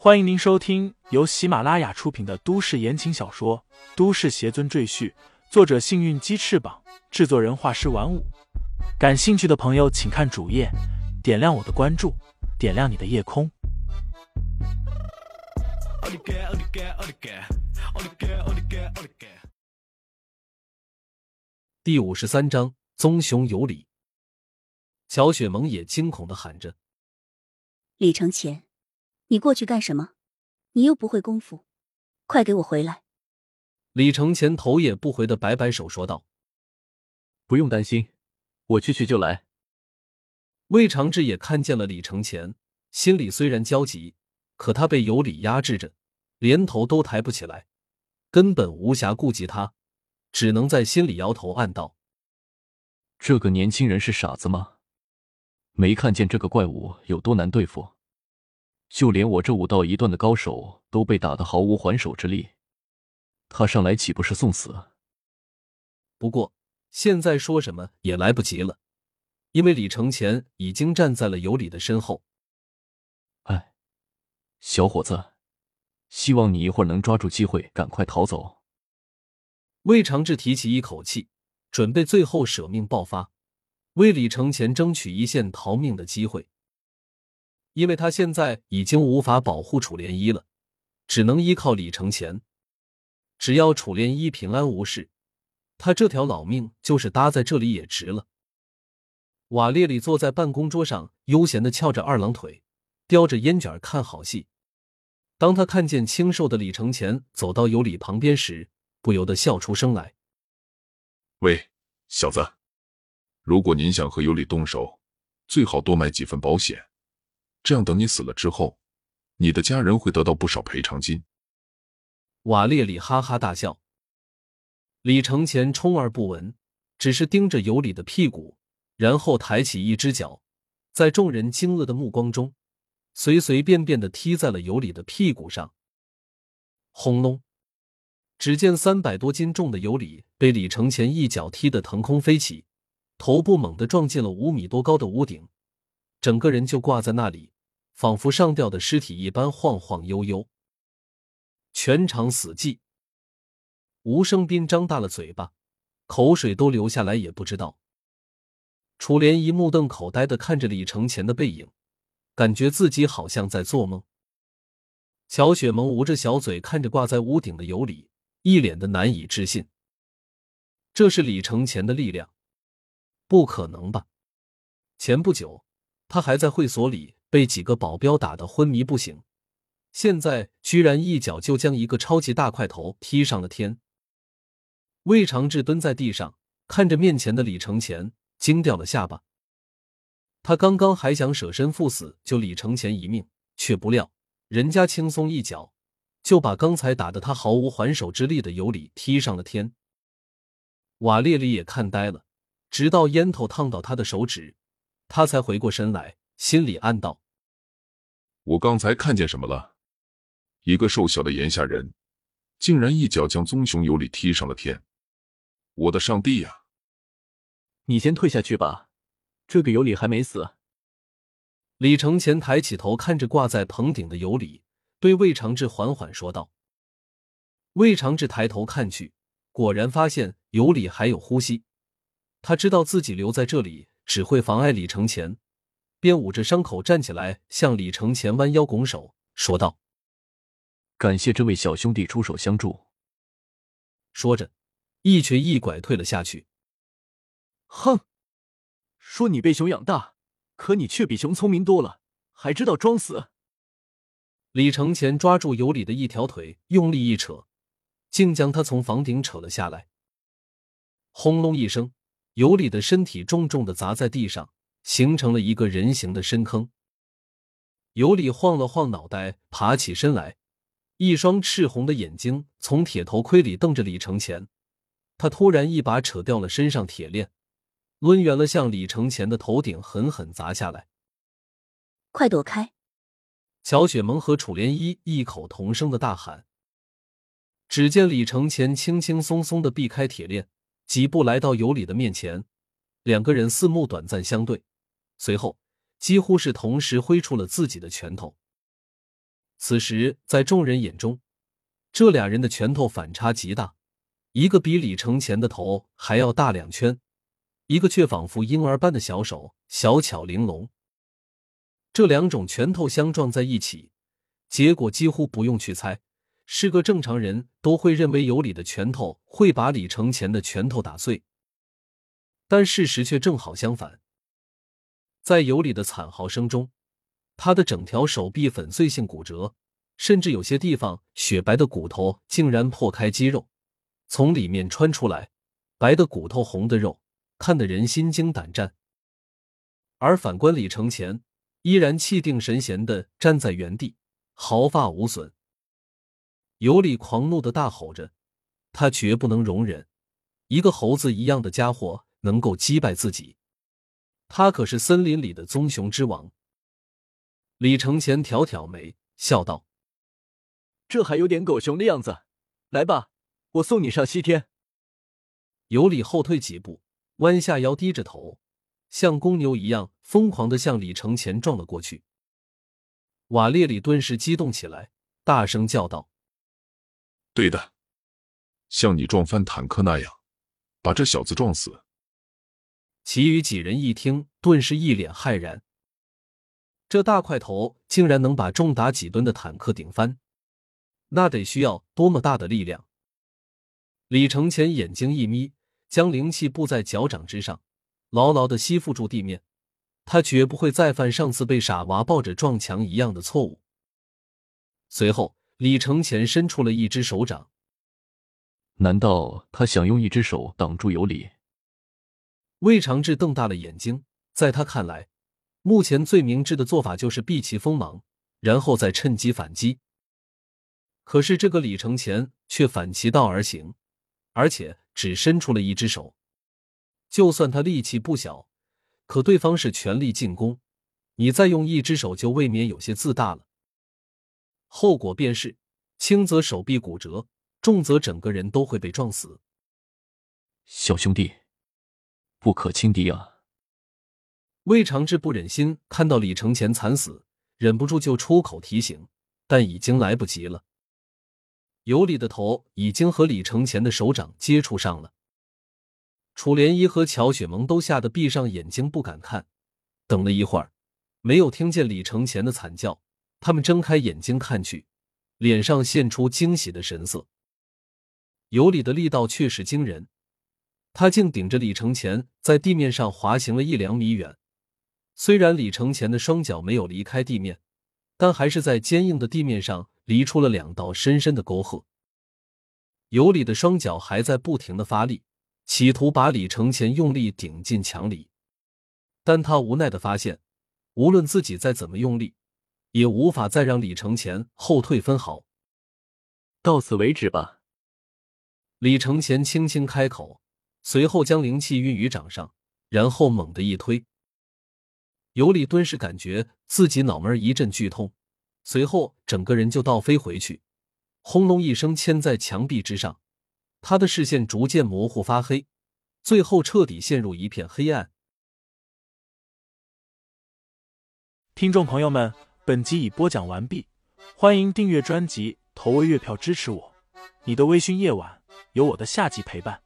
欢迎您收听由喜马拉雅出品的都市言情小说《都市邪尊赘婿》，作者：幸运鸡翅膀，制作人：画师玩五。感兴趣的朋友，请看主页，点亮我的关注，点亮你的夜空。第五十三章：棕熊有礼。乔雪萌也惊恐的喊着：“李承前，你过去干什么？你又不会功夫，快给我回来！”李承前头也不回的摆摆手说道：“不用担心，我去去就来。”魏长志也看见了李承前，心里虽然焦急，可他被有理压制着，连头都抬不起来，根本无暇顾及他，只能在心里摇头暗道：“这个年轻人是傻子吗？”没看见这个怪物有多难对付，就连我这武道一段的高手都被打得毫无还手之力，他上来岂不是送死？不过现在说什么也来不及了，因为李承前已经站在了尤里的身后。哎，小伙子，希望你一会儿能抓住机会赶快逃走。魏长志提起一口气，准备最后舍命爆发。为李承前争取一线逃命的机会，因为他现在已经无法保护楚莲衣了，只能依靠李承前。只要楚莲衣平安无事，他这条老命就是搭在这里也值了。瓦列里坐在办公桌上，悠闲的翘着二郎腿，叼着烟卷看好戏。当他看见清瘦的李承前走到尤里旁边时，不由得笑出声来：“喂，小子。”如果您想和尤里动手，最好多买几份保险，这样等你死了之后，你的家人会得到不少赔偿金。瓦列里哈哈大笑。李承前充耳不闻，只是盯着尤里的屁股，然后抬起一只脚，在众人惊愕的目光中，随随便便的踢在了尤里的屁股上。轰隆！只见三百多斤重的尤里被李承前一脚踢得腾空飞起。头部猛地撞进了五米多高的屋顶，整个人就挂在那里，仿佛上吊的尸体一般晃晃悠悠。全场死寂。吴生斌张大了嘴巴，口水都流下来也不知道。楚莲一目瞪口呆的看着李承前的背影，感觉自己好像在做梦。乔雪萌捂着小嘴看着挂在屋顶的尤里，一脸的难以置信。这是李承前的力量。不可能吧？前不久他还在会所里被几个保镖打得昏迷不醒，现在居然一脚就将一个超级大块头踢上了天。魏长志蹲在地上看着面前的李承前，惊掉了下巴。他刚刚还想舍身赴死救李承前一命，却不料人家轻松一脚就把刚才打得他毫无还手之力的尤里踢上了天。瓦列里也看呆了。直到烟头烫到他的手指，他才回过神来，心里暗道：“我刚才看见什么了？一个瘦小的炎下人，竟然一脚将棕熊尤里踢上了天！我的上帝呀！”你先退下去吧，这个尤里还没死。李承前抬起头，看着挂在棚顶的尤里，对魏长志缓缓说道。魏长志抬头看去，果然发现尤里还有呼吸。他知道自己留在这里只会妨碍李承前，便捂着伤口站起来，向李承前弯腰拱手说道：“感谢这位小兄弟出手相助。”说着，一瘸一拐退了下去。哼，说你被熊养大，可你却比熊聪明多了，还知道装死。李承前抓住尤里的一条腿，用力一扯，竟将他从房顶扯了下来。轰隆一声。尤里的身体重重的砸在地上，形成了一个人形的深坑。尤里晃了晃脑袋，爬起身来，一双赤红的眼睛从铁头盔里瞪着李承前。他突然一把扯掉了身上铁链，抡圆了向李承前的头顶狠狠砸下来。快躲开！乔雪萌和楚涟漪异口同声的大喊。只见李承前轻轻松松的避开铁链。几步来到尤里的面前，两个人四目短暂相对，随后几乎是同时挥出了自己的拳头。此时在众人眼中，这俩人的拳头反差极大，一个比李承前的头还要大两圈，一个却仿佛婴儿般的小手，小巧玲珑。这两种拳头相撞在一起，结果几乎不用去猜，是个正常人都会认为有理的拳头会把李承前的拳头打碎。但事实却正好相反，在尤里的惨嚎声中，他的整条手臂粉碎性骨折，甚至有些地方雪白的骨头竟然破开肌肉，从里面穿出来，白的骨头，红的肉，看得人心惊胆战。而反观李承前。依然气定神闲的站在原地，毫发无损。尤里狂怒的大吼着：“他绝不能容忍一个猴子一样的家伙能够击败自己！他可是森林里的棕熊之王。”李承前挑挑眉，笑道：“这还有点狗熊的样子。来吧，我送你上西天。”尤里后退几步，弯下腰，低着头。像公牛一样疯狂的向李承前撞了过去，瓦列里顿时激动起来，大声叫道：“对的，像你撞翻坦克那样，把这小子撞死！”其余几人一听，顿时一脸骇然。这大块头竟然能把重达几吨的坦克顶翻，那得需要多么大的力量？李承前眼睛一眯，将灵气布在脚掌之上。牢牢的吸附住地面，他绝不会再犯上次被傻娃抱着撞墙一样的错误。随后，李承前伸出了一只手掌。难道他想用一只手挡住有理？魏长志瞪大了眼睛，在他看来，目前最明智的做法就是避其锋芒，然后再趁机反击。可是这个李承前却反其道而行，而且只伸出了一只手。就算他力气不小，可对方是全力进攻，你再用一只手就未免有些自大了。后果便是，轻则手臂骨折，重则整个人都会被撞死。小兄弟，不可轻敌啊！魏长志不忍心看到李承前惨死，忍不住就出口提醒，但已经来不及了。尤里的头已经和李承前的手掌接触上了。楚莲衣和乔雪萌都吓得闭上眼睛不敢看，等了一会儿，没有听见李承前的惨叫。他们睁开眼睛看去，脸上现出惊喜的神色。尤里的力道确实惊人，他竟顶着李承前在地面上滑行了一两米远。虽然李承前的双脚没有离开地面，但还是在坚硬的地面上离出了两道深深的沟壑。尤里的双脚还在不停的发力。企图把李承前用力顶进墙里，但他无奈的发现，无论自己再怎么用力，也无法再让李承前后退分毫。到此为止吧。李承前轻轻开口，随后将灵气运于掌上，然后猛地一推。尤里顿时感觉自己脑门一阵剧痛，随后整个人就倒飞回去，轰隆一声嵌在墙壁之上。他的视线逐渐模糊发黑，最后彻底陷入一片黑暗。听众朋友们，本集已播讲完毕，欢迎订阅专辑，投喂月票支持我。你的微醺夜晚，有我的下集陪伴。